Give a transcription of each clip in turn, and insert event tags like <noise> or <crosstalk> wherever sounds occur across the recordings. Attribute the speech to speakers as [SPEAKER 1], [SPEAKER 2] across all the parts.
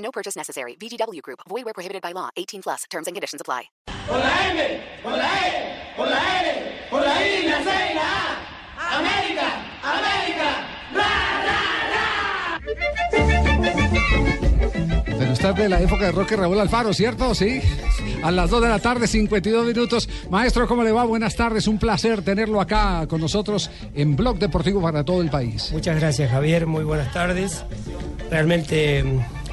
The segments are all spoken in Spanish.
[SPEAKER 1] No purchase necessary. VGW Group. Void where prohibited by law. 18 plus. Terms and conditions apply.
[SPEAKER 2] Con la M, con la E, con la L, con la I, la C y la A. América, América, ra,
[SPEAKER 3] Pero usted de la época de Roque Raúl Alfaro, ¿cierto? Sí. A las 2 de la tarde, 52 minutos. Maestro, ¿cómo le va? Buenas tardes. Un placer tenerlo acá con nosotros en Blog Deportivo para todo el país.
[SPEAKER 4] Muchas gracias, Javier. Muy buenas tardes. Realmente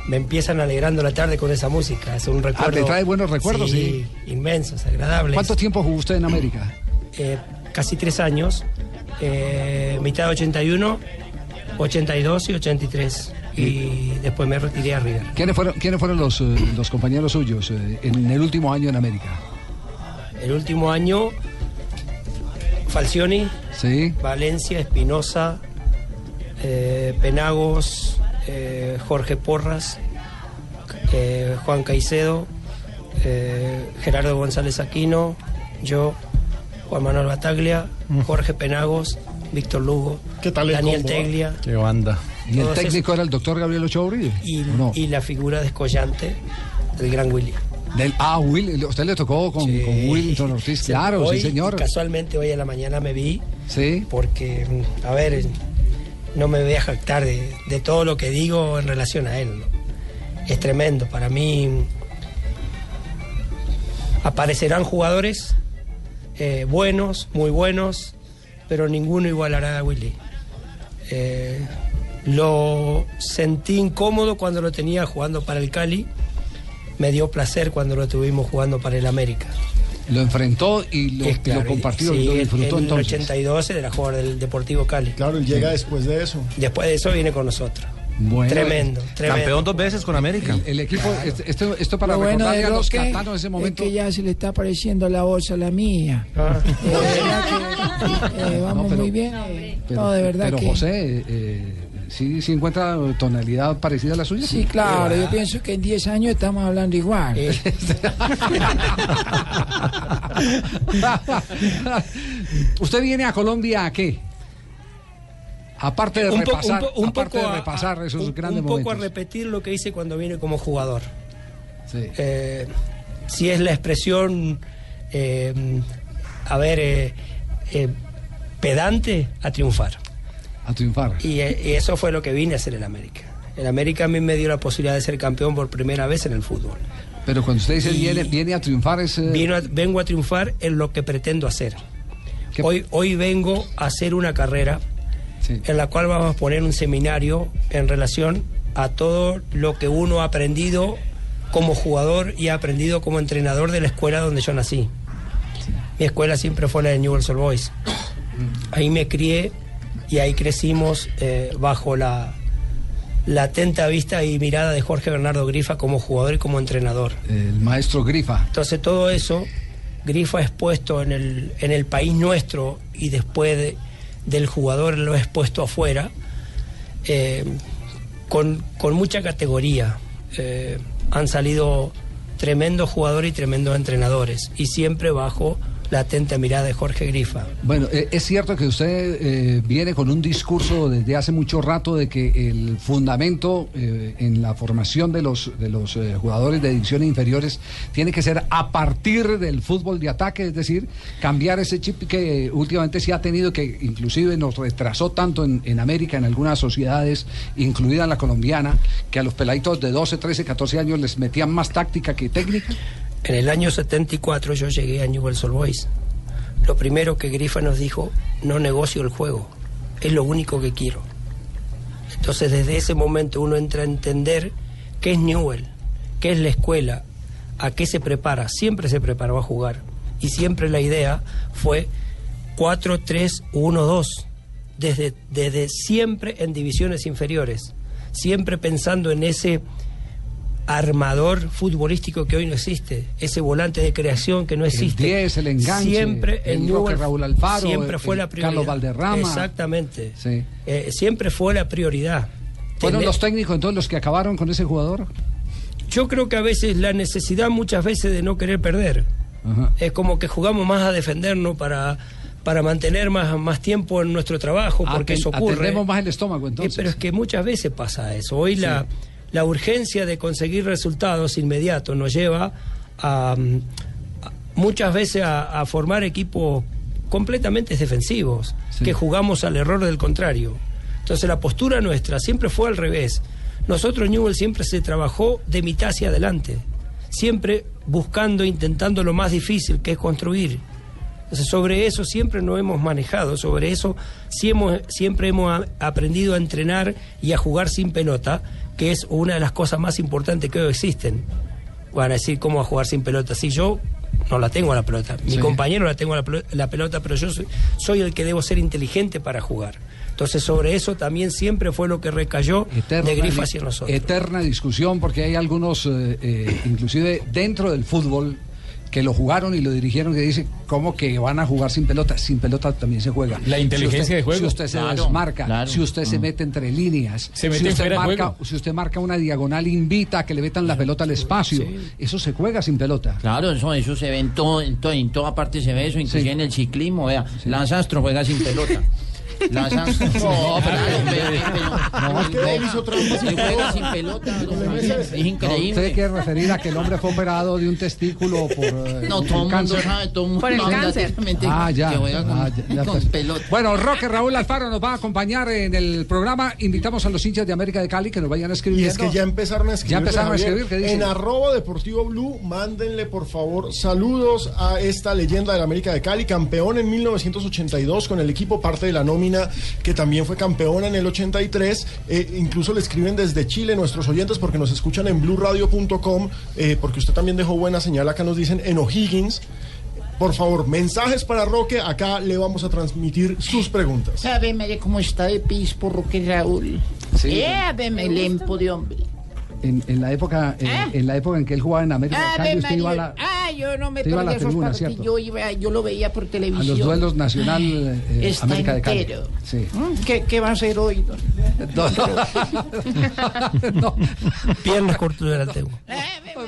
[SPEAKER 4] me empiezan alegrando la tarde con esa música. Es un recuerdo.
[SPEAKER 3] Ah, ¿te trae buenos recuerdos?
[SPEAKER 4] Sí, inmensos, agradables.
[SPEAKER 3] ¿Cuánto tiempo jugó usted en América?
[SPEAKER 4] Eh, casi tres años. Eh, mitad de 81, 82 y 83. Y después me retiré a River.
[SPEAKER 3] ¿Quiénes fueron, quiénes fueron los, eh, los compañeros suyos eh, en el último año en América?
[SPEAKER 4] El último año, Falcioni,
[SPEAKER 3] Sí.
[SPEAKER 4] Valencia, Espinosa, eh, Penagos, eh, Jorge Porras, eh, Juan Caicedo, eh, Gerardo González Aquino, yo, Juan Manuel Bataglia, Jorge Penagos, Víctor Lugo,
[SPEAKER 5] ¿Qué tal el
[SPEAKER 4] Daniel
[SPEAKER 5] combo, ah?
[SPEAKER 4] Teglia
[SPEAKER 5] Qué banda.
[SPEAKER 3] ¿Y el técnico era el doctor Gabriel Ochoa Uribe?
[SPEAKER 4] y, y la figura descollante del gran Willy.
[SPEAKER 3] Del, ah, Will, usted le tocó con,
[SPEAKER 4] Sí.
[SPEAKER 3] con Willington Ortiz,
[SPEAKER 4] Sí,
[SPEAKER 3] claro,
[SPEAKER 4] hoy,
[SPEAKER 3] sí, señor.
[SPEAKER 4] Casualmente hoy en la mañana me vi
[SPEAKER 3] Sí.
[SPEAKER 4] porque, mm, a ver, no me voy a jactar de, todo lo que digo en relación a él. Es tremendo. Para mí aparecerán jugadores eh, buenos, muy buenos, pero ninguno igualará a Willy. Eh, lo sentí incómodo cuando lo tenía jugando para el Cali. Me dio placer cuando lo tuvimos jugando para el América.
[SPEAKER 3] Lo enfrentó y lo,
[SPEAKER 4] Es
[SPEAKER 3] lo
[SPEAKER 4] claro,
[SPEAKER 3] compartió
[SPEAKER 4] sí,
[SPEAKER 3] y lo
[SPEAKER 4] en-
[SPEAKER 3] disfrutó
[SPEAKER 4] en el
[SPEAKER 3] entonces.
[SPEAKER 4] 82 era jugador del Deportivo Cali.
[SPEAKER 5] Claro, él llega después de eso.
[SPEAKER 4] Después de eso viene con nosotros.
[SPEAKER 3] Bueno,
[SPEAKER 4] tremendo, tremendo.
[SPEAKER 6] Campeón dos veces con América.
[SPEAKER 3] El, el equipo, este- esto, esto para
[SPEAKER 7] Lo bueno
[SPEAKER 3] recordarle
[SPEAKER 7] de
[SPEAKER 3] a los catanos de ese momento.
[SPEAKER 7] es que ya se le está pareciendo la voz a la mía.
[SPEAKER 4] Ah,
[SPEAKER 7] Eh, de verdad que, eh, vamos
[SPEAKER 3] No, pero-
[SPEAKER 7] muy bien.
[SPEAKER 3] Pero,
[SPEAKER 7] no, de verdad
[SPEAKER 3] pero
[SPEAKER 7] que...
[SPEAKER 3] José, eh, ¿sí, sí encuentra tonalidad parecida a la suya?
[SPEAKER 7] Sí, claro, yo pienso que en 10 años estamos hablando igual.
[SPEAKER 4] eh, <laughs>
[SPEAKER 3] ¿Usted viene a Colombia a qué? Aparte de
[SPEAKER 4] un
[SPEAKER 3] repasar,
[SPEAKER 4] un po- un
[SPEAKER 3] aparte
[SPEAKER 4] poco
[SPEAKER 3] de repasar
[SPEAKER 4] a-
[SPEAKER 3] esos
[SPEAKER 4] un-
[SPEAKER 3] grandes
[SPEAKER 4] un poco a
[SPEAKER 3] momentos.
[SPEAKER 4] repetir lo que hice cuando vine como jugador.
[SPEAKER 3] Sí.
[SPEAKER 4] Eh, si es la expresión, eh, a ver, eh, pedante, a triunfar.
[SPEAKER 3] A triunfar.
[SPEAKER 4] Y, eh, y eso fue lo que vine a hacer en América. En América a mí me dio la posibilidad de ser campeón por primera vez en el fútbol.
[SPEAKER 3] Pero cuando usted dice viene, viene a triunfar es... eh,
[SPEAKER 4] Vino a- vengo a triunfar en lo que pretendo hacer.
[SPEAKER 3] ¿Qué-
[SPEAKER 4] Hoy, hoy vengo a hacer una carrera
[SPEAKER 3] sí.
[SPEAKER 4] en la cual vamos a poner un seminario en relación a todo lo que uno ha aprendido como jugador y ha aprendido como entrenador de la escuela donde yo nací. Mi escuela siempre fue la de Newell's Old Boys. Ahí me crié y ahí crecimos eh, bajo la, la atenta vista y mirada de Jorge Bernardo Grifa como jugador y como entrenador.
[SPEAKER 3] El maestro Grifa.
[SPEAKER 4] Entonces todo eso, Grifa expuesto en el, en el país nuestro y después de- del jugador lo expuesto afuera, eh, con, con mucha categoría. Eh, han salido tremendos jugadores y tremendos entrenadores y siempre bajo la atenta mirada de Jorge Grifa.
[SPEAKER 3] Bueno, eh, es cierto que usted eh, viene con un discurso desde hace mucho rato de que el fundamento eh, en la formación de los, de los jugadores de divisiones inferiores tiene que ser a partir del fútbol de ataque, es decir, cambiar ese chip que últimamente se ha tenido, que inclusive nos retrasó tanto en, en América, en algunas sociedades, incluida la colombiana, que a los peladitos de 12, 13, 14 años les metían más táctica que técnica.
[SPEAKER 4] En el año 74 yo llegué a Newell's Old Boys. Lo primero que Grifa nos dijo, no negocio el juego, es lo único que quiero. Entonces desde ese momento uno entra a entender qué es Newell, qué es la escuela, a qué se prepara. Siempre se preparó a jugar y siempre la idea fue 4-3-1-2, desde, desde siempre en divisiones inferiores, siempre pensando en ese armador futbolístico que hoy no existe, ese volante de creación que no existe.
[SPEAKER 3] 10, el enganche,
[SPEAKER 4] siempre
[SPEAKER 3] el
[SPEAKER 4] Newell's
[SPEAKER 3] Raúl Alfaro,
[SPEAKER 4] siempre fue
[SPEAKER 3] el
[SPEAKER 4] la prioridad.
[SPEAKER 3] Carlos Valderrama.
[SPEAKER 4] Exactamente.
[SPEAKER 3] Sí.
[SPEAKER 4] Eh, siempre fue la prioridad.
[SPEAKER 3] ¿Fueron
[SPEAKER 4] Tener-
[SPEAKER 3] los técnicos entonces los que acabaron con ese jugador?
[SPEAKER 4] Yo creo que a veces la necesidad muchas veces de no querer perder.
[SPEAKER 3] Ajá.
[SPEAKER 4] Es como que jugamos más a defendernos para, para mantener más, más tiempo en nuestro trabajo, porque
[SPEAKER 3] Aten-
[SPEAKER 4] eso ocurre.
[SPEAKER 3] Atendemos más el estómago
[SPEAKER 4] Eh,
[SPEAKER 3] entonces.
[SPEAKER 4] pero es que muchas veces pasa eso. Hoy la, la urgencia de conseguir resultados inmediatos nos lleva a, mm, a- muchas veces a, a formar equipos completamente defensivos,
[SPEAKER 3] Sí.
[SPEAKER 4] que jugamos al error del contrario. Entonces la postura nuestra siempre fue al revés. Nosotros Newell siempre se trabajó de mitad hacia adelante, siempre buscando, intentando lo más difícil, que es construir. Entonces, sobre eso siempre nos hemos manejado, sobre eso hemos- siempre hemos aprendido a entrenar y a jugar sin pelota, que es una de las cosas más importantes que hoy existen. Van a decir cómo a jugar sin pelota. Si yo no la tengo a la pelota, mi
[SPEAKER 3] Sí.
[SPEAKER 4] compañero la tengo a la, pelo- la pelota, pero yo soy, soy el que debo ser inteligente para jugar. Entonces, sobre eso también siempre fue lo que recayó
[SPEAKER 3] Eterna,
[SPEAKER 4] de Grifa hacia nosotros.
[SPEAKER 3] eterna discusión porque hay algunos, eh, eh, inclusive dentro del fútbol, que lo jugaron y lo dirigieron que dicen, ¿cómo que van a jugar sin pelota? Sin pelota también se juega.
[SPEAKER 5] La inteligencia
[SPEAKER 3] si usted,
[SPEAKER 5] de juego.
[SPEAKER 3] Si usted se
[SPEAKER 5] Claro,
[SPEAKER 3] desmarca,
[SPEAKER 5] claro.
[SPEAKER 3] si usted se mete entre líneas,
[SPEAKER 5] Se mete
[SPEAKER 3] si, usted marca,
[SPEAKER 5] juego.
[SPEAKER 3] si usted marca una diagonal, invita a que le metan la pelota al espacio. Eso se juega sin pelota.
[SPEAKER 6] Claro, eso, eso se ve en, todo, en, todo, en toda parte se ve eso, inclusive
[SPEAKER 3] Sí.
[SPEAKER 6] en el ciclismo, vea, Lance Armstrong juega sin pelota. <laughs> Lance <laughs> Armstrong. No, pero,
[SPEAKER 3] No,
[SPEAKER 6] es que él hizo trampa sin juega sin pelota. es
[SPEAKER 3] No, ¿Usted
[SPEAKER 6] increíble.
[SPEAKER 3] quiere referir a que el hombre fue operado de un testículo por eh,
[SPEAKER 6] No, todo el mundo
[SPEAKER 3] cáncer?
[SPEAKER 6] sabe, todo el mundo
[SPEAKER 8] Por el cáncer.
[SPEAKER 3] Ah, ya.
[SPEAKER 6] que juega con,
[SPEAKER 3] ah, ya, ya,
[SPEAKER 6] con pelota.
[SPEAKER 3] Bueno, Roque Raúl Alfaro nos va a acompañar en el programa. Invitamos a los hinchas de América de Cali que nos vayan a escribir.
[SPEAKER 9] Y es que ya empezaron a escribir.
[SPEAKER 3] Ya empezaron a escribir, ¿qué dicen?
[SPEAKER 9] En arroba deportivo blue, mándenle por favor saludos a esta leyenda de la América de Cali, campeón en 1982 con el equipo, parte de la nómina que también fue campeona en el 83. Eh, incluso le escriben desde Chile nuestros oyentes porque nos escuchan en blueradio.com, eh, porque usted también dejó buena señal, acá nos dicen en O'Higgins. Por favor, mensajes para Roque, acá le vamos a transmitir sus preguntas.
[SPEAKER 6] ¿Sabe, María, cómo está de pis por Roque Raúl?
[SPEAKER 3] Sí.
[SPEAKER 6] Eh, lempo de hombre.
[SPEAKER 3] En, en la época, en,
[SPEAKER 6] ¿Eh?
[SPEAKER 3] en la época en que él jugaba en América usted iba a, la-
[SPEAKER 6] Ah, yo no me
[SPEAKER 3] a
[SPEAKER 6] perdí esos
[SPEAKER 3] tribuna,
[SPEAKER 6] partidos. Yo, iba, yo lo veía por
[SPEAKER 3] a
[SPEAKER 6] televisión.
[SPEAKER 3] los duelos nacional eh,
[SPEAKER 6] Está
[SPEAKER 3] América de Cali. Sí.
[SPEAKER 6] Mm, ¿Qué, ¿Qué va a hacer hoy?
[SPEAKER 3] No, no.
[SPEAKER 4] Piernas cortas del.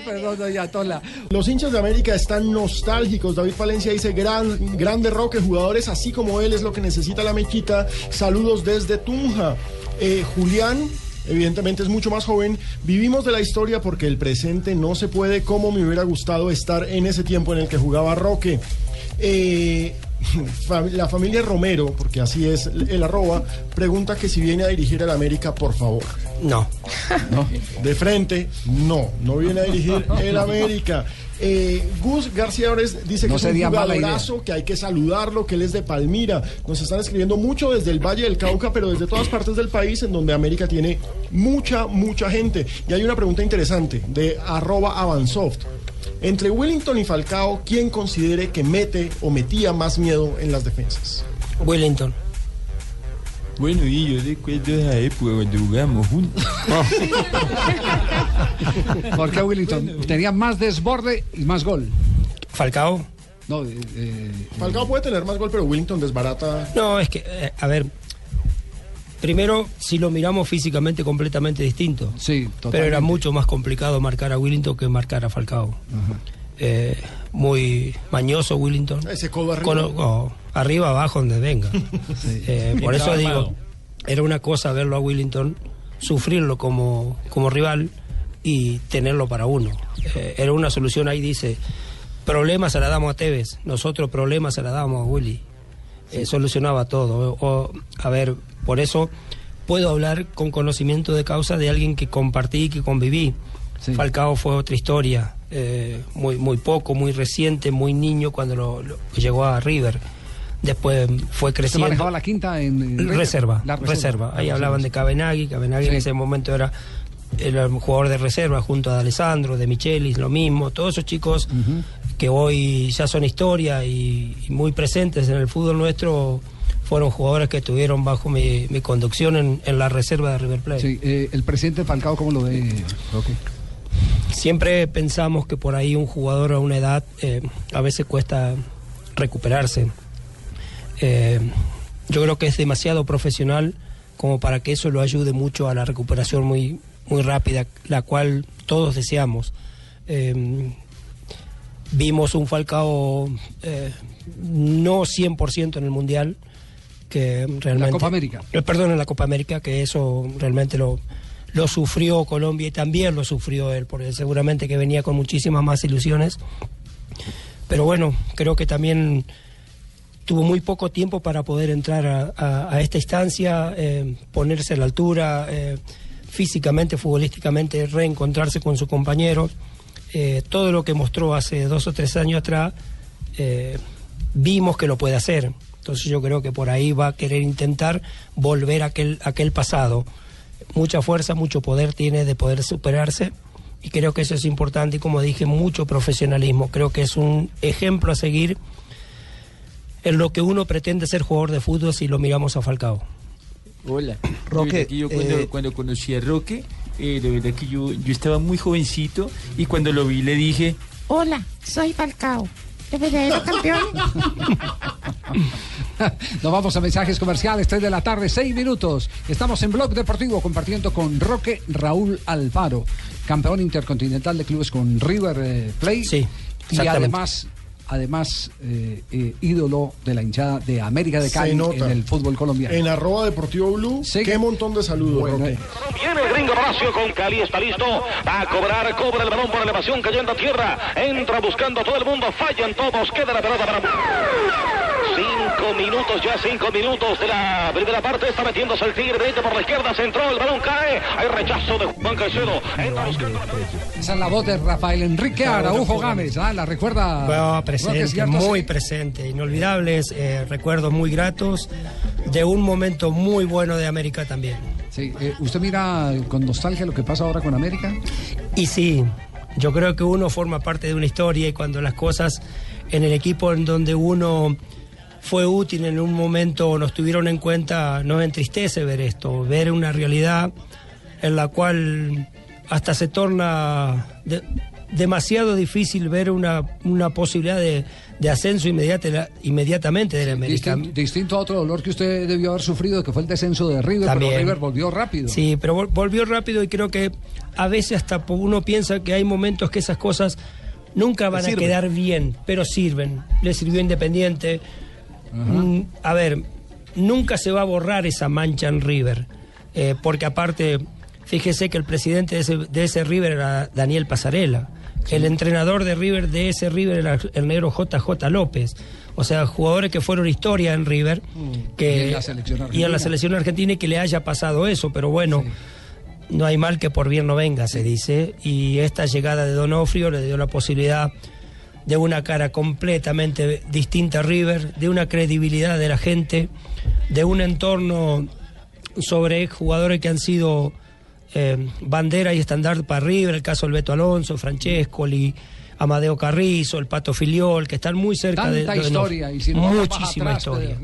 [SPEAKER 3] Perdón, doña Tola.
[SPEAKER 9] Los hinchas de América están nostálgicos. David Palencia dice, gran, grande Roque, jugadores así como él es lo que necesita la mechita. Saludos desde Tunja. Eh, Julián, evidentemente es mucho más joven. Vivimos de la historia porque el presente no se puede como me hubiera gustado estar en ese tiempo en el que jugaba Roque. Eh, <laughs> la familia Romero, porque así es el arroba, pregunta que si viene a dirigir al América, por favor.
[SPEAKER 4] No.
[SPEAKER 9] De frente, no, no viene a dirigir <laughs> el América. Eh, Gus García Ores dice
[SPEAKER 3] No
[SPEAKER 9] que es un jugadorazo, que hay que saludarlo, que él es de Palmira. Nos están escribiendo mucho desde el Valle del Cauca, pero desde todas partes del país en donde América tiene mucha, mucha gente. Y hay una pregunta interesante de arroba avansoft. Entre Wellington y Falcao, ¿quién considere que mete o metía más miedo en las defensas?
[SPEAKER 4] Wellington.
[SPEAKER 5] Bueno, y yo recuerdo esa época cuando jugamos juntos. <laughs>
[SPEAKER 3] ¿Por qué Willington? Tenía más desborde y más gol.
[SPEAKER 4] Falcao.
[SPEAKER 3] No, eh, eh,
[SPEAKER 9] Falcao puede tener más gol, pero Wellington desbarata.
[SPEAKER 4] No, es que, eh, a ver, primero, si lo miramos físicamente completamente distinto.
[SPEAKER 3] Sí,
[SPEAKER 4] Pero era
[SPEAKER 3] totalmente.
[SPEAKER 4] mucho más complicado marcar a Willington que marcar a Falcao. Eh, muy mañoso Willington.
[SPEAKER 9] Ese codo arriba.
[SPEAKER 4] Con- oh, arriba, abajo, donde venga. <laughs> Eh, por eso digo, era una cosa verlo a Willington, sufrirlo como, como rival y tenerlo para uno. Eh, era una solución ahí, dice, problemas se la damos a Tevez, nosotros problemas se la damos a Willy. Solucionaba todo. O, a ver, por eso puedo hablar con conocimiento de causa de alguien que compartí, que conviví.
[SPEAKER 3] Sí.
[SPEAKER 4] Falcao fue otra historia, eh, muy, muy poco, muy reciente, muy niño cuando lo- lo- llegó a River. Después fue
[SPEAKER 3] ¿Usted
[SPEAKER 4] creciendo.
[SPEAKER 3] manejaba la quinta en,
[SPEAKER 4] reserva,
[SPEAKER 3] La
[SPEAKER 4] reserva, Ahí
[SPEAKER 3] La
[SPEAKER 4] hablaban de. Cabenagui. Cabenagui en ese momento era, un jugador de reserva junto a Alessandro, de Michelis, lo mismo. Todos esos chicos que hoy ya son historia y, y muy presentes en el fútbol nuestro fueron jugadores que estuvieron bajo mi, mi conducción en, en la reserva de River Plate.
[SPEAKER 3] Sí, eh, el presidente Falcao, ¿cómo lo ve, Roque?
[SPEAKER 4] Siempre pensamos que por ahí un jugador a una edad eh, a veces cuesta recuperarse. Eh, yo creo que es demasiado profesional como para que eso lo ayude mucho a la recuperación muy, muy rápida, la cual todos deseamos. Eh, vimos un Falcao eh, no 100% en el Mundial, que realmente...
[SPEAKER 3] Copa América.
[SPEAKER 4] Eh, perdón, en la Copa América, que eso realmente lo, lo sufrió Colombia y también lo sufrió él, porque seguramente que venía con muchísimas más ilusiones. Pero bueno, creo que también tuvo muy poco tiempo para poder entrar a, esta instancia, eh, ponerse a la altura, eh, físicamente, futbolísticamente, reencontrarse con su compañero. Eh, todo lo que mostró hace dos o tres años atrás, eh, vimos que lo puede hacer. Entonces yo creo que por ahí va a querer intentar volver a aquel, aquel pasado. Mucha fuerza, mucho poder tiene de poder superarse y creo que eso es importante y como dije, mucho profesionalismo. Creo que es un ejemplo a seguir en lo que uno pretende ser jugador de fútbol si lo miramos a Falcao.
[SPEAKER 5] Hola.
[SPEAKER 8] Roque,
[SPEAKER 5] De verdad que yo cuando,
[SPEAKER 8] eh,
[SPEAKER 5] cuando conocí a Roque, eh, de verdad que yo, yo estaba muy jovencito y cuando lo vi le dije,
[SPEAKER 10] Hola, soy Falcao, el verdadero campeón. <laughs> <laughs>
[SPEAKER 3] Nos vamos a mensajes comerciales, 3 de la tarde, 6 minutos. Estamos en Blog Deportivo compartiendo con Roque Raúl Alfaro, campeón intercontinental de clubes con River eh, Plate.
[SPEAKER 4] Sí,
[SPEAKER 3] y además, además eh, eh, ídolo de la hinchada de América de Cali en el fútbol colombiano.
[SPEAKER 9] En arroba deportivo blue, qué montón de saludos,
[SPEAKER 3] Bueno,
[SPEAKER 9] Roque.
[SPEAKER 3] eh,
[SPEAKER 11] Viene el gringo Horacio con Cali, está listo. Va a cobrar, cobra el balón por elevación cayendo a tierra. Entra buscando a todo el mundo, fallan todos, queda la pelota para. Cinco minutos, ya cinco minutos de la primera parte. Está metiéndose el tigre derecho por la izquierda, se entró, el balón cae. Hay rechazo de Juan Caicedo.
[SPEAKER 3] Esa es la voz de Rafael Enrique Araujo Gámez. ¿ah? La recuerda.
[SPEAKER 4] Bueno, presente,
[SPEAKER 3] ¿cierto?
[SPEAKER 4] muy
[SPEAKER 3] Sí.
[SPEAKER 4] presente, inolvidables, eh, recuerdos muy gratos de un momento muy bueno de América también.
[SPEAKER 3] Sí, eh, ¿Usted mira con nostalgia lo que pasa ahora con América?
[SPEAKER 4] Y sí, yo creo que uno forma parte de una historia y cuando las cosas en el equipo en donde uno fue útil en un momento nos tuvieron en cuenta, nos entristece ver esto, ver una realidad en la cual hasta se torna de- demasiado difícil ver una, una posibilidad de, de ascenso inmediata, inmediatamente del América.
[SPEAKER 3] Distin- distinto a otro dolor que usted debió haber sufrido, que fue el descenso de River,
[SPEAKER 4] También.
[SPEAKER 3] pero River volvió rápido.
[SPEAKER 4] Sí, pero vol- volvió rápido y creo que a veces hasta uno piensa que hay momentos que esas cosas nunca van a quedar bien, pero sirven. Le sirvió Independiente. Mm, a ver, nunca se va a borrar esa mancha en River, eh, porque aparte, fíjese que el presidente de ese, de ese River era Daniel Pasarela. El entrenador de River de ese River era el negro JJ López. O sea, jugadores que fueron historia en River. Que,
[SPEAKER 3] Y en la selección
[SPEAKER 4] y en
[SPEAKER 3] argentina.
[SPEAKER 4] la selección argentina y que le haya pasado eso, pero bueno, no hay mal que por bien no venga, se dice, y esta llegada de Donofrio le dio la posibilidad de una cara completamente distinta a River, de una credibilidad de la gente, de un entorno sobre jugadores que han sido eh, bandera y estandarte para River, el caso del Beto Alonso, Francescoli, Amadeo Carrizo, el Pato Filiol, que están muy cerca de,
[SPEAKER 3] Tanta
[SPEAKER 4] de-
[SPEAKER 3] historia, y si no
[SPEAKER 4] muchísima
[SPEAKER 3] atrás,
[SPEAKER 4] historia.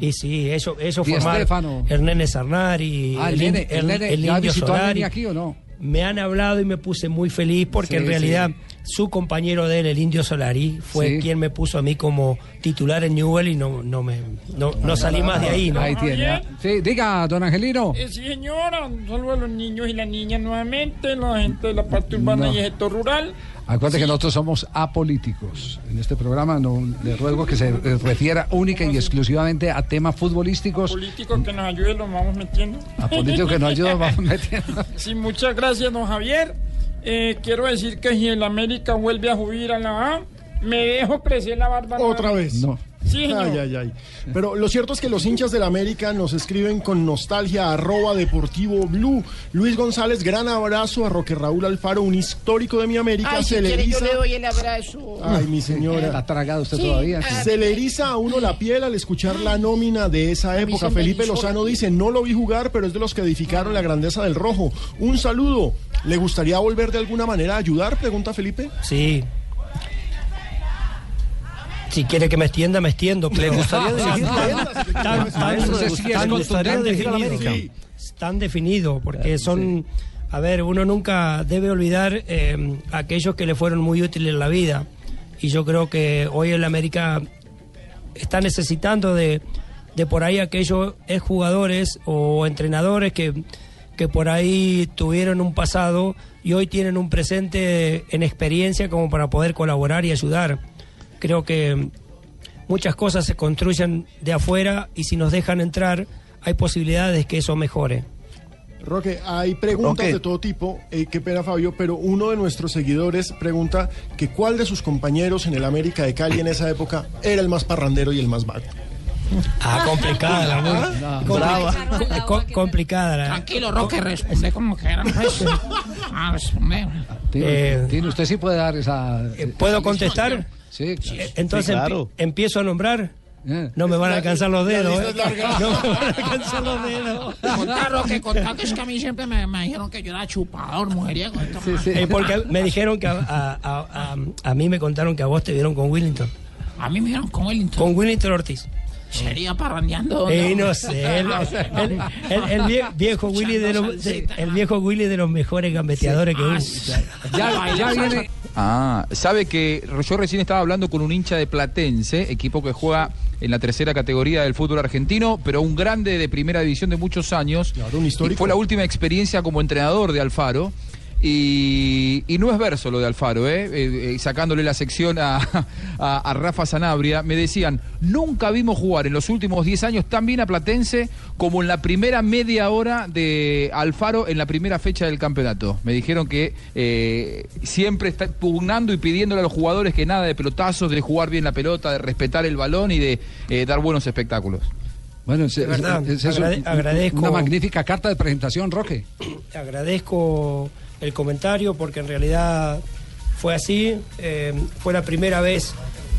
[SPEAKER 4] Y sí, eso, eso formar nene Sarnari,
[SPEAKER 3] Ah, el el nene,
[SPEAKER 4] el
[SPEAKER 3] ¿ya
[SPEAKER 4] indio
[SPEAKER 3] visitó al
[SPEAKER 4] Solari.
[SPEAKER 3] nene aquí o no?
[SPEAKER 4] Me han hablado y me puse muy feliz porque
[SPEAKER 3] Sí,
[SPEAKER 4] en realidad
[SPEAKER 3] sí.
[SPEAKER 4] Su compañero de él, el indio Solari, fue
[SPEAKER 3] Sí.
[SPEAKER 4] quien me puso a mí como titular en Newell y no, no me no, no salí más de ahí, ¿no?
[SPEAKER 3] Ahí tiene. ah. Sí, diga, don Angelino.
[SPEAKER 12] Eh, sí, señora, un saludo a los niños y las niñas nuevamente, la gente de la parte urbana
[SPEAKER 3] No.
[SPEAKER 12] y el sector rural.
[SPEAKER 3] Acuérdate
[SPEAKER 12] Sí.
[SPEAKER 3] que nosotros somos apolíticos. En este programa no le ruego que se eh, refiera única y exclusivamente a temas futbolísticos.
[SPEAKER 12] Políticos que nos ayuden, los vamos metiendo.
[SPEAKER 3] A políticos que nos ayudan, vamos <laughs> metiendo.
[SPEAKER 12] Sí, muchas gracias, don Javier. Eh, quiero decir que si el América vuelve a subir a la A, me dejo crecer la barba.
[SPEAKER 9] Otra vez.
[SPEAKER 3] No.
[SPEAKER 12] Sí, señor.
[SPEAKER 9] Ay, ay, ay. Pero lo cierto es que los hinchas del América nos escriben con nostalgia arroba deportivo blue. Luis González, gran abrazo a Roque Raúl Alfaro, un histórico de mi América.
[SPEAKER 10] Ay, si
[SPEAKER 9] se le
[SPEAKER 10] quiere yo le doy el abrazo.
[SPEAKER 9] Ay, mi señora.
[SPEAKER 3] ¿Está tragado usted
[SPEAKER 10] Sí.
[SPEAKER 3] todavía?
[SPEAKER 10] Ah,
[SPEAKER 9] Se le eriza a uno la piel al escuchar la nómina de esa época. Felipe Lozano dice, no lo vi jugar, pero es de los que edificaron la grandeza del rojo. Un saludo. ¿Le gustaría volver de alguna manera a ayudar? Pregunta Felipe.
[SPEAKER 4] Sí. Si quiere que me extienda, me extiendo.
[SPEAKER 8] ¿Le gustaría <laughs> dirigir
[SPEAKER 4] Tan-
[SPEAKER 8] la-
[SPEAKER 4] tan- tan-
[SPEAKER 8] Maestro, ¿le
[SPEAKER 4] tan-
[SPEAKER 8] gustaría-
[SPEAKER 4] tan-
[SPEAKER 8] le gustaría
[SPEAKER 4] tan
[SPEAKER 8] dirigir a la
[SPEAKER 4] definido.
[SPEAKER 8] América?
[SPEAKER 4] Sí, Tan definido, porque son A ver, uno nunca debe olvidar eh, aquellos que le fueron muy útiles en la vida. Y yo creo que hoy en la América está necesitando de, de por ahí aquellos jugadores o entrenadores que, que por ahí tuvieron un pasado y hoy tienen un presente en experiencia como para poder colaborar y ayudar. Creo que muchas cosas se construyen de afuera y si nos dejan entrar hay posibilidades que eso mejore.
[SPEAKER 9] Roque, hay preguntas
[SPEAKER 4] Roque.
[SPEAKER 9] de todo tipo, eh, qué pena Fabio, pero uno de nuestros seguidores pregunta que cuál de sus compañeros en el América de Cali en esa época era el más parrandero y el más vago.
[SPEAKER 4] Ah, complicada la muy-
[SPEAKER 9] No,
[SPEAKER 4] compli-
[SPEAKER 9] brava.
[SPEAKER 4] co- co- complicada la-
[SPEAKER 10] Tranquilo, Roque, responde como que era pues. Ah, responde.
[SPEAKER 3] Tiene,
[SPEAKER 4] Eh,
[SPEAKER 3] tiene- usted sí puede dar esa.
[SPEAKER 4] ¿Puedo contestar?
[SPEAKER 3] Sí,
[SPEAKER 4] Eh, Entonces
[SPEAKER 3] Sí, claro.
[SPEAKER 4] empie- empiezo a nombrar. No me van a alcanzar los dedos. ¿eh? No me van a alcanzar los dedos.
[SPEAKER 10] Contá, Roque, contá que es que a mí siempre me, me dijeron que yo era chupador, mujeriego.
[SPEAKER 4] Eh, porque me dijeron que a, a- a- a- a mí me contaron que a vos te vieron con Willington.
[SPEAKER 10] A mí me dijeron con Wellington.
[SPEAKER 4] Con Willington Ortiz.
[SPEAKER 10] Sería parrandeando.
[SPEAKER 4] Eh, no sé, <laughs> el, el- el- el vie- viejo Willy de los, de- el viejo Willy de los mejores gambeteadores que hubo.
[SPEAKER 3] Ya, ya viene.
[SPEAKER 8] Ah, sabe que yo recién estaba hablando con un hincha de Platense, equipo que juega en la tercera categoría del fútbol argentino, pero un grande de primera división de muchos años. y fue la última experiencia como entrenador de Alfaro. Y, y no es verso lo de Alfaro, ¿eh? Eh, eh, sacándole la sección a, <laughs> a- a Rafa Sanabria, me decían, nunca vimos jugar en los últimos 10 años tan bien a Platense como en la primera media hora de Alfaro en la primera fecha del campeonato. Me dijeron que eh, siempre está pugnando y pidiéndole a los jugadores que nada de pelotazos, de jugar bien la pelota, de respetar el balón y de eh, dar buenos espectáculos.
[SPEAKER 3] Bueno, es,
[SPEAKER 4] verdad,
[SPEAKER 3] es- es
[SPEAKER 4] agrade-
[SPEAKER 3] un-
[SPEAKER 4] agradezco.
[SPEAKER 3] una magnífica carta de presentación, Roque.
[SPEAKER 4] agradezco el comentario porque en realidad fue así. eh, fue la primera vez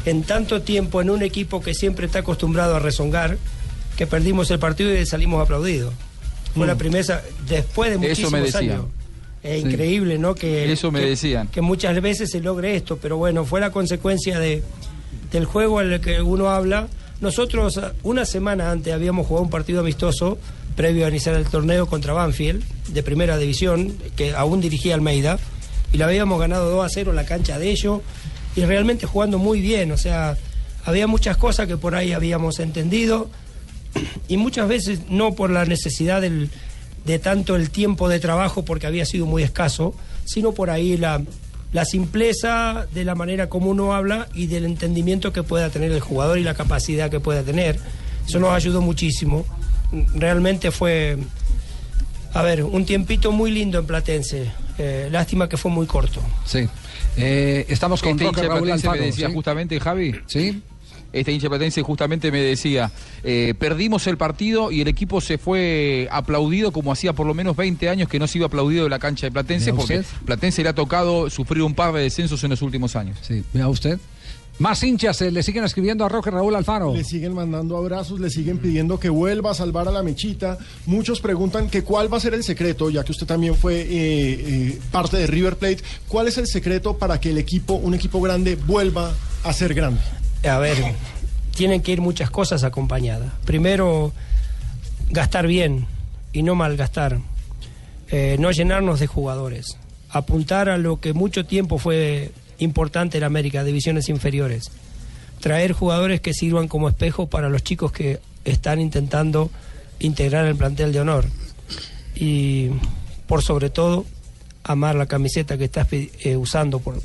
[SPEAKER 4] en tanto tiempo en un equipo que siempre está acostumbrado a rezongar que perdimos el partido y salimos aplaudidos. Fue
[SPEAKER 8] Mm.
[SPEAKER 4] la primera, después de
[SPEAKER 8] Eso
[SPEAKER 4] muchísimos
[SPEAKER 8] me decían.
[SPEAKER 4] años. Es
[SPEAKER 8] Sí.
[SPEAKER 4] increíble, ¿no? Que,
[SPEAKER 8] Eso me
[SPEAKER 4] que-
[SPEAKER 8] decían.
[SPEAKER 4] Que muchas veces se logre esto, pero bueno, fue la consecuencia de, del juego en el que uno habla. Nosotros una semana antes habíamos jugado un partido amistoso previo a iniciar el torneo contra Banfield, de primera división, que aún dirigía Almeida, y la habíamos ganado 2 a 0 en la cancha de ellos, y realmente jugando muy bien, o sea, había muchas cosas que por ahí habíamos entendido, y muchas veces no por la necesidad del- de tanto el tiempo de trabajo porque había sido muy escaso, sino por ahí la, la simpleza de la manera como uno habla y del entendimiento que pueda tener el jugador y la capacidad que pueda tener. Eso nos ayudó muchísimo. Realmente fue, a ver, un tiempito muy lindo en Platense. Eh, lástima que fue muy corto.
[SPEAKER 3] Sí. Eh, estamos con
[SPEAKER 8] Este de
[SPEAKER 3] Raúl Alfaro.
[SPEAKER 8] me decía
[SPEAKER 3] ¿sí?
[SPEAKER 8] justamente, Javi.
[SPEAKER 3] Sí.
[SPEAKER 8] Este hincha platense justamente me decía, eh, perdimos el partido y el equipo se fue aplaudido como hacía por lo menos 20 años que no se iba aplaudido de la cancha de Platense, porque
[SPEAKER 3] usted.
[SPEAKER 8] Platense le ha tocado sufrir un par de descensos en los últimos años.
[SPEAKER 3] Sí, vea usted. Más hinchas eh, le siguen escribiendo a Roque Raúl Alfaro.
[SPEAKER 9] Le siguen mandando abrazos, le siguen pidiendo que vuelva a salvar a la mechita. Muchos preguntan que cuál va a ser el secreto, ya que usted también fue eh, eh, parte de River Plate. ¿Cuál es el secreto para que el equipo, un equipo grande, vuelva a ser grande?
[SPEAKER 4] A ver, tienen que ir muchas cosas acompañadas. Primero, gastar bien y no malgastar. Eh, no llenarnos de jugadores. Apuntar a lo que mucho tiempo fue importante en América, divisiones inferiores. Traer jugadores que sirvan como espejo para los chicos que están intentando integrar el plantel de honor. Y por sobre todo, amar la camiseta que estás eh, usando por,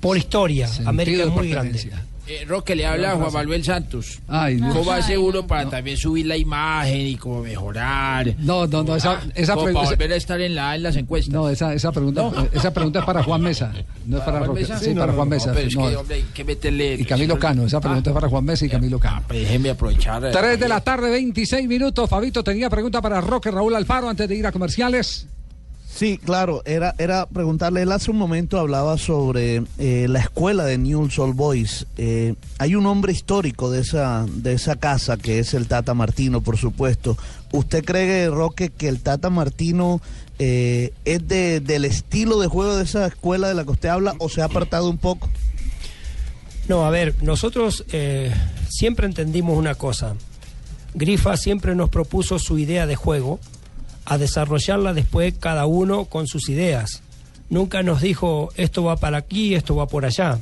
[SPEAKER 4] por historia. América es muy grande.
[SPEAKER 6] Eh, Roque le habla a Juan Manuel Santos.
[SPEAKER 3] Ay, Dios.
[SPEAKER 6] ¿Cómo hace uno para también subir la imagen y cómo mejorar?
[SPEAKER 3] No, no, no, esa,
[SPEAKER 6] Ah,
[SPEAKER 3] esa
[SPEAKER 6] como
[SPEAKER 3] pre-
[SPEAKER 6] para
[SPEAKER 3] esa-
[SPEAKER 6] volver a estar en, la, en las encuestas.
[SPEAKER 3] no, esa, esa pregunta, esa pregunta es para Juan Mesa, no es para Roque.
[SPEAKER 6] Mesa?
[SPEAKER 3] Sí,
[SPEAKER 6] no,
[SPEAKER 3] para
[SPEAKER 6] no,
[SPEAKER 3] Juan
[SPEAKER 6] no,
[SPEAKER 3] Mesa.
[SPEAKER 6] pero es
[SPEAKER 3] no.
[SPEAKER 6] que, hombre, hay que meterle...
[SPEAKER 3] y Camilo Cano, esa pregunta es para Juan Mesa y Camilo Cano.
[SPEAKER 6] Pues déjeme aprovechar. eh,
[SPEAKER 3] 3 de la tarde, 26 minutos. Fabito tenía pregunta para Roque Raúl Alfaro antes de ir a comerciales.
[SPEAKER 13] Sí, claro, era, era preguntarle, él hace un momento hablaba sobre eh, la escuela de Newell's Old Boys. Eh, hay un hombre histórico de esa, de esa casa que es el Tata Martino, por supuesto. ¿Usted cree, Roque, que el Tata Martino eh, es de, del estilo de juego de esa escuela de la que usted habla o se ha apartado un poco?
[SPEAKER 4] No, a ver, nosotros eh, siempre entendimos una cosa. Grifa siempre nos propuso su idea de juego a desarrollarla después cada uno con sus ideas. Nunca nos dijo esto va para aquí, esto va por allá.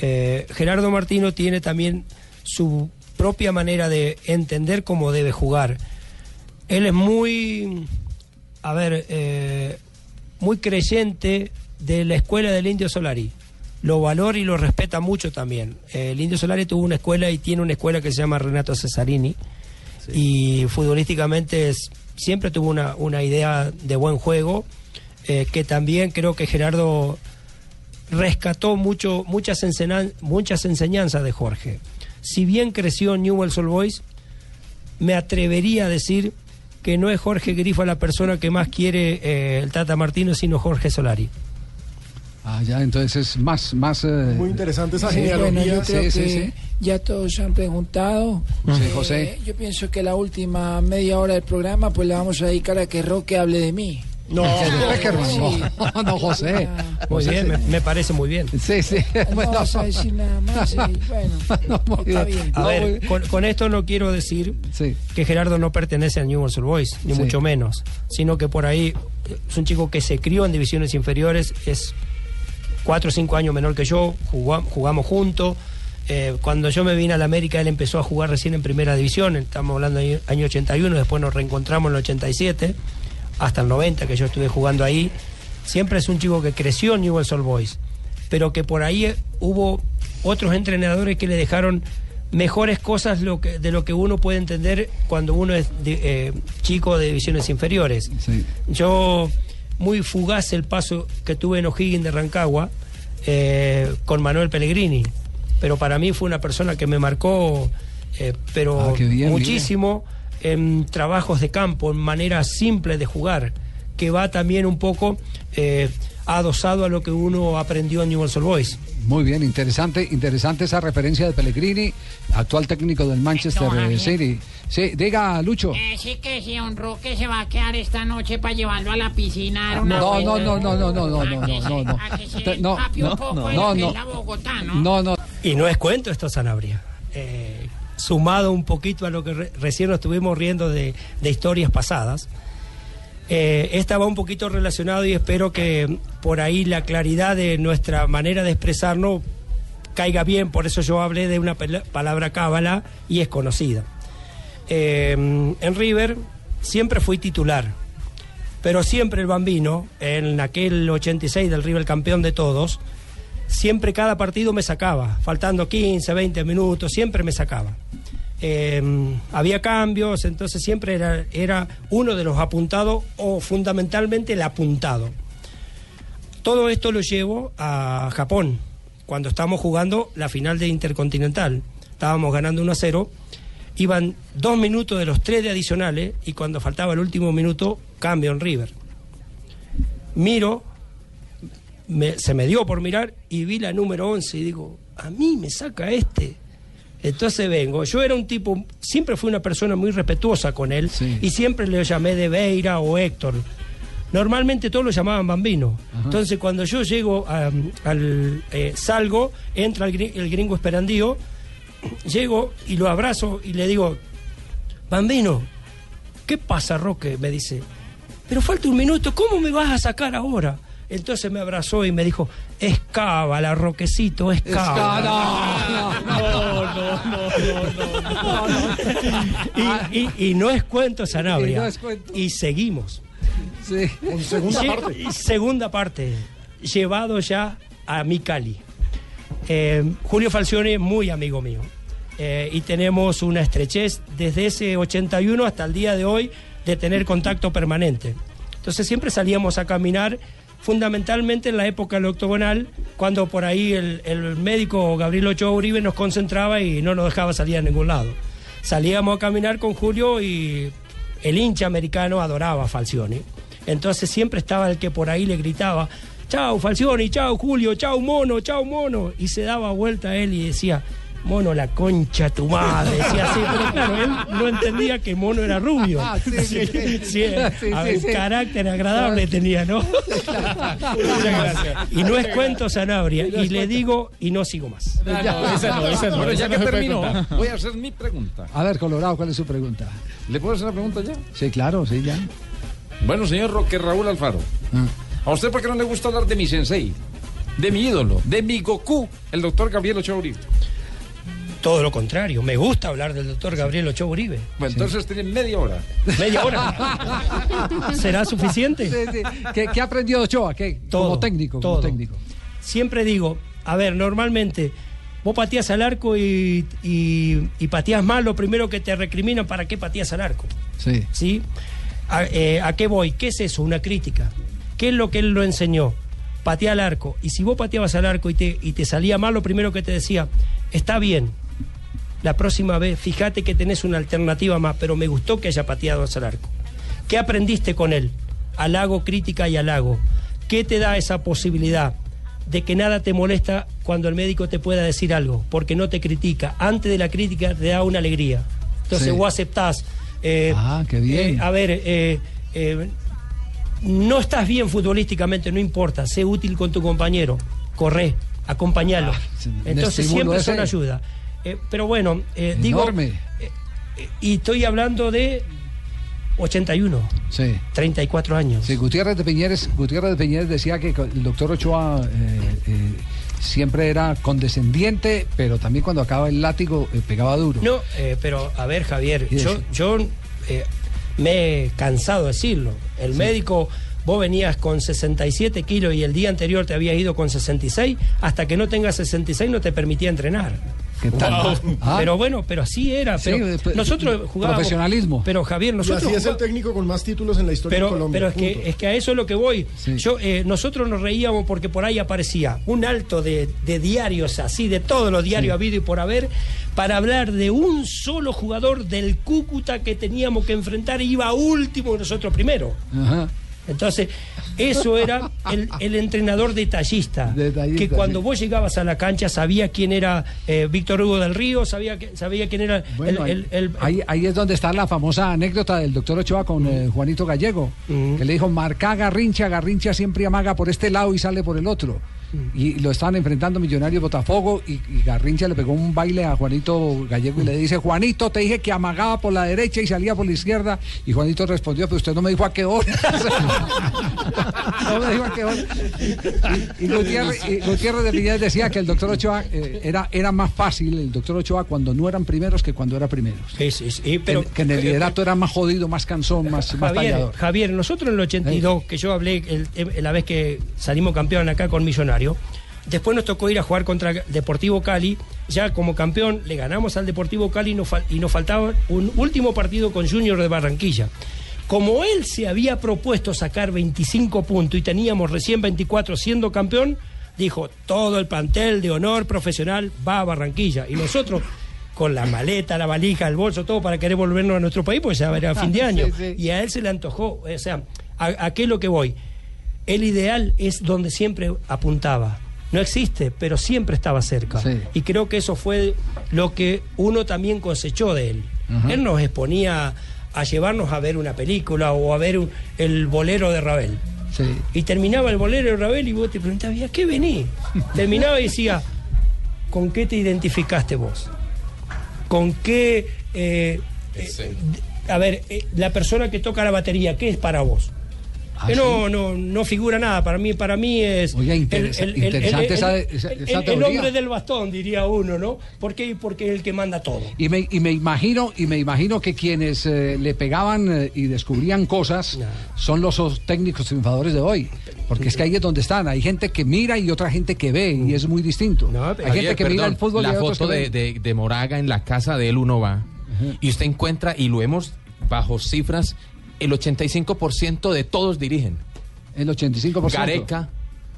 [SPEAKER 4] Eh, Gerardo Martino tiene también su propia manera de entender cómo debe jugar. Él es muy, a ver, eh, muy creyente de la escuela del Indio Solari. Lo valora y lo respeta mucho también. Eh, el Indio Solari tuvo una escuela y tiene una escuela que se llama Renato Cesarini. Y futbolísticamente es- siempre tuvo una, una idea de buen juego, eh, que también creo que Gerardo rescató mucho, muchas, muchas enseñanzas de Jorge. Si bien creció en Newell's Old Boys, me atrevería a decir que no es Jorge Grifo la persona que más quiere eh, el Tata Martino, sino Jorge Solari.
[SPEAKER 3] Ah, ya, entonces es más, más... eh,
[SPEAKER 9] Muy interesante esa
[SPEAKER 7] Sí,
[SPEAKER 9] genealogía.
[SPEAKER 7] bueno, yo creo
[SPEAKER 3] Sí,
[SPEAKER 7] que
[SPEAKER 3] sí, sí.
[SPEAKER 7] ya todos han preguntado.
[SPEAKER 3] Sí,
[SPEAKER 7] Eh,
[SPEAKER 3] José.
[SPEAKER 7] Yo pienso que la última media hora del programa pues la vamos a dedicar a que Roque hable de mí.
[SPEAKER 9] No, <laughs> <laughs>
[SPEAKER 3] no, no, José.
[SPEAKER 4] Muy bien, me, me parece muy bien.
[SPEAKER 3] Sí, sí.
[SPEAKER 7] No <laughs>
[SPEAKER 3] Bueno,
[SPEAKER 7] vamos a decir nada más. y bueno, está
[SPEAKER 3] bien.
[SPEAKER 4] A ver, con, con esto no quiero decir
[SPEAKER 3] Sí.
[SPEAKER 4] que Gerardo no pertenece a Newell's Old Boys, ni
[SPEAKER 3] Sí.
[SPEAKER 4] mucho menos, sino que por ahí es un chico que se crió en divisiones inferiores, es cuatro o cinco años menor que yo, jugamos juntos. Eh, cuando yo me vine a la América, él empezó a jugar recién en primera división, estamos hablando del año 81, después nos reencontramos en el 87, hasta el 90 que yo estuve jugando ahí. Siempre es un chico que creció en Newell's Old Boys, pero que por ahí eh, hubo otros entrenadores que le dejaron mejores cosas lo que, de lo que uno puede entender cuando uno es de- eh, chico de divisiones inferiores.
[SPEAKER 3] Sí.
[SPEAKER 4] Yo, muy fugaz el paso que tuve en O'Higgins de Rancagua eh, con Manuel Pellegrini, pero para mí fue una persona que me marcó, eh, pero
[SPEAKER 3] Ah, bien,
[SPEAKER 4] muchísimo en trabajos de campo, en maneras simples de jugar, que va también un poco eh, adosado a lo que uno aprendió en Newell's Old Boys.
[SPEAKER 3] Muy bien, interesante, interesante esa referencia de Pellegrini, actual técnico del Manchester eh. City. Sí, diga, Lucho.
[SPEAKER 10] Eh, sí que si don Roque se va a quedar esta noche para llevarlo a la piscina.
[SPEAKER 3] No, no, no, no, no, no, no, no,
[SPEAKER 10] que
[SPEAKER 3] no, no, no.
[SPEAKER 10] que
[SPEAKER 3] no,
[SPEAKER 10] un que.
[SPEAKER 4] Y no es cuento esto, Sanabria. Eh, sumado un poquito a lo que re- recién nos estuvimos riendo de, de historias pasadas, eh, esta va un poquito relacionado y espero que por ahí la claridad de nuestra manera de expresarnos caiga bien, por eso yo hablé de una pala- palabra cábala y es conocida. Eh, en River siempre fui titular, pero siempre el bambino, en aquel 86 del River campeón de todos, siempre cada partido me sacaba, faltando 15, 20 minutos, siempre me sacaba. Eh, había cambios, entonces siempre era, era uno de los apuntados o fundamentalmente el apuntado. Todo esto lo llevo a Japón, cuando estábamos jugando la final de Intercontinental. Estábamos ganando 1 a 0, iban dos minutos de los tres de adicionales y cuando faltaba el último minuto, cambio en River. Miro, me- se me dio por mirar y vi la número 11 y digo, a mí me saca este. Entonces vengo, yo era un tipo, siempre fui una persona muy respetuosa con él y siempre le llamé de Beira o Héctor. Normalmente todos lo llamaban Bambino. Entonces cuando yo llego a- al, eh, salgo, entra el gringo esperandío, llego y lo abrazo y le digo, Bambino, ¿qué pasa, Roque? Me dice, pero falta un minuto, ¿cómo me vas a sacar ahora? Entonces me abrazó y me dijo, es cábala, Roquecito, es cábala. <laughs> Y, y- y no es cuento, Sanabria.
[SPEAKER 3] Y no es cuento.
[SPEAKER 4] Y seguimos.
[SPEAKER 3] Sí.
[SPEAKER 9] segunda
[SPEAKER 4] Lle-
[SPEAKER 9] parte.
[SPEAKER 4] Segunda parte. Llevado ya a mi Cali. Eh, Julio Falcione, muy amigo mío. Eh, y tenemos una estrechez desde ese 81 hasta el día de hoy de tener contacto permanente. Entonces siempre salíamos a caminar, fundamentalmente en la época del octogonal, cuando por ahí el, médico Gabriel Ochoa Uribe nos concentraba y no nos dejaba salir a ningún lado. Salíamos a caminar con Julio y el hincha americano adoraba a Falcione. Entonces siempre estaba el que por ahí le gritaba, chau Falcione, chau Julio, chau Mono, chau Mono. Y se daba vuelta a él y decía, Mono, la concha tu madre. Decía así, pero <laughs> claro, él no entendía que Mono era rubio.
[SPEAKER 3] Ah, sí, sí, sí.
[SPEAKER 4] Sí,
[SPEAKER 3] Sí,
[SPEAKER 4] a ver,
[SPEAKER 3] sí.
[SPEAKER 4] carácter agradable tenía, ¿no? <laughs> Y no es cuento Sanabria. Y le digo, y no sigo más.
[SPEAKER 3] No, esa no, esa no,
[SPEAKER 14] Pero ya que terminó, voy a hacer mi pregunta.
[SPEAKER 3] A ver, Colorado, ¿cuál es su pregunta?
[SPEAKER 14] ¿Le puedo hacer una pregunta ya?
[SPEAKER 3] Sí, claro, sí, ya.
[SPEAKER 14] Bueno, señor Roque Raúl Alfaro, ¿a usted por qué no le gusta hablar de mi sensei? De mi ídolo, de mi Goku, el doctor Gabriel Ochoa Uribe.
[SPEAKER 4] Todo lo contrario, me gusta hablar del doctor Gabriel Ochoa Uribe.
[SPEAKER 14] Bueno, entonces tienen media hora.
[SPEAKER 4] ¿Media hora? <laughs> ¿Será suficiente?
[SPEAKER 3] Sí, sí. ¿Qué, qué aprendió Ochoa? ¿Qué?
[SPEAKER 4] Todo,
[SPEAKER 3] como técnico. como
[SPEAKER 4] todo.
[SPEAKER 3] técnico.
[SPEAKER 4] Siempre digo, a ver, normalmente vos pateas al arco y, y, y pateas mal, lo primero que te recriminan, ¿para qué pateas al arco?
[SPEAKER 3] Sí.
[SPEAKER 4] ¿Sí? ¿A, eh, ¿a qué voy? ¿Qué es eso? Una crítica. ¿Qué es lo que él lo enseñó? Patea al arco. Y si vos pateabas al arco y te, y te salía mal, lo primero que te decía, está bien. La próxima vez, fíjate que tenés una alternativa más, pero me gustó que haya pateado al arco. ¿Qué aprendiste con él? Halago, crítica y halago. ¿Qué te da esa posibilidad de que nada te molesta cuando el médico te pueda decir algo? Porque no te critica. Antes de la crítica te da una alegría. Entonces
[SPEAKER 3] Sí.
[SPEAKER 4] vos aceptás. eh,
[SPEAKER 3] Ah, qué bien.
[SPEAKER 4] eh, a ver, eh, no estás bien futbolísticamente, no importa. Sé útil con tu compañero. Corre, acompañalo.
[SPEAKER 3] un
[SPEAKER 4] Entonces siempre
[SPEAKER 3] ese.
[SPEAKER 4] son ayuda. Eh, pero bueno, eh, digo.
[SPEAKER 3] Enorme.
[SPEAKER 4] eh, eh, y estoy hablando de 81,
[SPEAKER 3] Sí.
[SPEAKER 4] 34 años.
[SPEAKER 3] Sí, Gutiérrez de Piñeres, Gutiérrez de Piñeres decía que el doctor Ochoa eh, eh, siempre era condescendiente, pero también cuando acaba el látigo eh, pegaba duro.
[SPEAKER 4] No, pero a ver, Javier, yo, yo me he cansado de decirlo. El médico, vos venías con 67 kilos y el día anterior te habías ido con 66, hasta que no tengas 66 no te permitía entrenar.
[SPEAKER 3] ¿Qué tal? Ah.
[SPEAKER 4] Pero bueno, pero así era.
[SPEAKER 3] Sí,
[SPEAKER 4] Pero
[SPEAKER 3] pe-
[SPEAKER 4] nosotros jugábamos.
[SPEAKER 3] profesionalismo.
[SPEAKER 4] Pero Javier,
[SPEAKER 9] Y
[SPEAKER 4] nosotros.
[SPEAKER 9] así es el técnico con más títulos en la historia
[SPEAKER 4] pero,
[SPEAKER 9] de Colombia.
[SPEAKER 4] pero es que, es que a eso es lo que voy. Yo, eh, nosotros nos reíamos porque por ahí aparecía un alto de, de diarios así, de todos los diarios habido y por haber, para hablar de un solo jugador del Cúcuta que teníamos que enfrentar y iba último y nosotros primero.
[SPEAKER 3] Ajá.
[SPEAKER 4] Entonces, eso era el, el entrenador detallista,
[SPEAKER 3] Detallista,
[SPEAKER 4] que cuando
[SPEAKER 3] sí.
[SPEAKER 4] vos llegabas a la cancha sabía quién era eh, Víctor Hugo del Río, sabía, que- sabía quién era
[SPEAKER 3] Bueno,
[SPEAKER 4] el- el-
[SPEAKER 3] ahí es donde está la famosa anécdota del doctor Ochoa con eh, Juanito Gallego, que le dijo, marca Garrincha, Garrincha siempre amaga por este lado y sale por el otro. Y lo estaban enfrentando Millonarios Botafogo y, y Garrincha le pegó un baile a Juanito Gallego y le dice, Juanito, te dije que amagaba por la derecha y salía por la izquierda. Y Juanito respondió, pero usted no me dijo a qué hora. <laughs> no me dijo a qué hora. Y, y Gutiérrez, y Gutiérrez de Piñeres decía que el doctor Ochoa eh, era, era más fácil, el doctor Ochoa, cuando no eran primeros que cuando era primeros.
[SPEAKER 4] Sí, sí, sí, pero-
[SPEAKER 3] que, que en el liderato era más jodido, más cansón, más, tallador.
[SPEAKER 4] Javier, nosotros en el 82, que yo hablé el- el- la vez que salimos campeón acá con Después nos tocó ir a jugar contra Deportivo Cali, ya como campeón le ganamos al Deportivo Cali y nos, fal- y nos faltaba un último partido con Junior de Barranquilla. Como él se había propuesto sacar 25 puntos y teníamos recién 24 siendo campeón, dijo, todo el plantel de honor profesional va a Barranquilla. Y nosotros, con la maleta, la valija, el bolso, todo para querer volvernos a nuestro país, pues ya era fin de <laughs> año.
[SPEAKER 3] Sí, sí.
[SPEAKER 4] Y a él se le antojó. O sea, ¿a, a qué es lo que voy? El ideal es donde siempre apuntaba. No existe, pero siempre estaba cerca.
[SPEAKER 3] Sí.
[SPEAKER 4] Y creo que eso fue lo que uno también cosechó de él. Él nos exponía a llevarnos a ver una película o a ver un- el bolero de Ravel.
[SPEAKER 3] Sí.
[SPEAKER 4] Y terminaba el bolero de Ravel y vos te preguntabas, ¿y a qué vení? <laughs> Terminaba y decía, ¿con qué te identificaste vos? ¿Con qué... eh, eh, a ver, eh, la persona que toca la batería, ¿qué es para vos?
[SPEAKER 3] Ah, sí.
[SPEAKER 4] no, no, no figura nada, para mí, para mí es
[SPEAKER 3] interesa- interesante esa-
[SPEAKER 4] el-
[SPEAKER 3] esa-
[SPEAKER 4] el-
[SPEAKER 3] esa
[SPEAKER 4] el
[SPEAKER 3] teoría.
[SPEAKER 4] hombre del bastón, diría uno, ¿no? ¿Por qué? Porque es el que manda todo.
[SPEAKER 3] Y me, y me imagino, y me imagino que quienes eh, le pegaban eh, y descubrían cosas son los os- técnicos triunfadores de hoy. Porque es que ahí es donde están. Hay gente que mira y otra gente que ve, y es muy distinto. Hay gente que mira el fútbol y
[SPEAKER 15] La
[SPEAKER 3] otros
[SPEAKER 15] foto de, de- de Moraga en la casa de él uno va y usted encuentra, y lo hemos bajo cifras, el 85% de todos dirigen.
[SPEAKER 3] El 85%.
[SPEAKER 15] Gareca,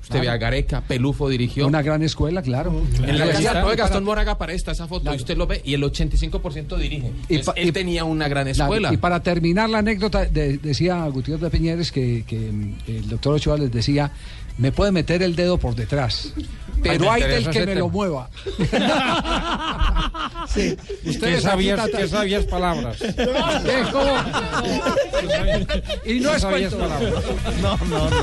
[SPEAKER 15] usted
[SPEAKER 3] Claro.
[SPEAKER 15] ve a Gareca, Pelufo dirigió.
[SPEAKER 3] Una gran escuela, claro.
[SPEAKER 15] En la casa de Gastón Moraga para esta esa foto,
[SPEAKER 3] Claro.
[SPEAKER 15] y usted lo ve, y el 85% dirige.
[SPEAKER 3] Y
[SPEAKER 15] Entonces, él
[SPEAKER 3] y-
[SPEAKER 15] tenía una gran
[SPEAKER 3] Claro,
[SPEAKER 15] escuela.
[SPEAKER 3] y para terminar la anécdota, de- decía Gutiérrez de Piñeres que, que, mm, el doctor Ochoa les decía, me puede meter el dedo por detrás, pero hay del que me
[SPEAKER 14] tema.
[SPEAKER 3] lo mueva. <laughs> sí.
[SPEAKER 14] ¿Qué
[SPEAKER 3] Ustedes
[SPEAKER 14] qué
[SPEAKER 3] tratan-
[SPEAKER 14] sabias palabras?
[SPEAKER 3] Como- <laughs> Y no
[SPEAKER 14] ¿Qué
[SPEAKER 3] es cuento.
[SPEAKER 14] palabras?
[SPEAKER 13] No, no, no.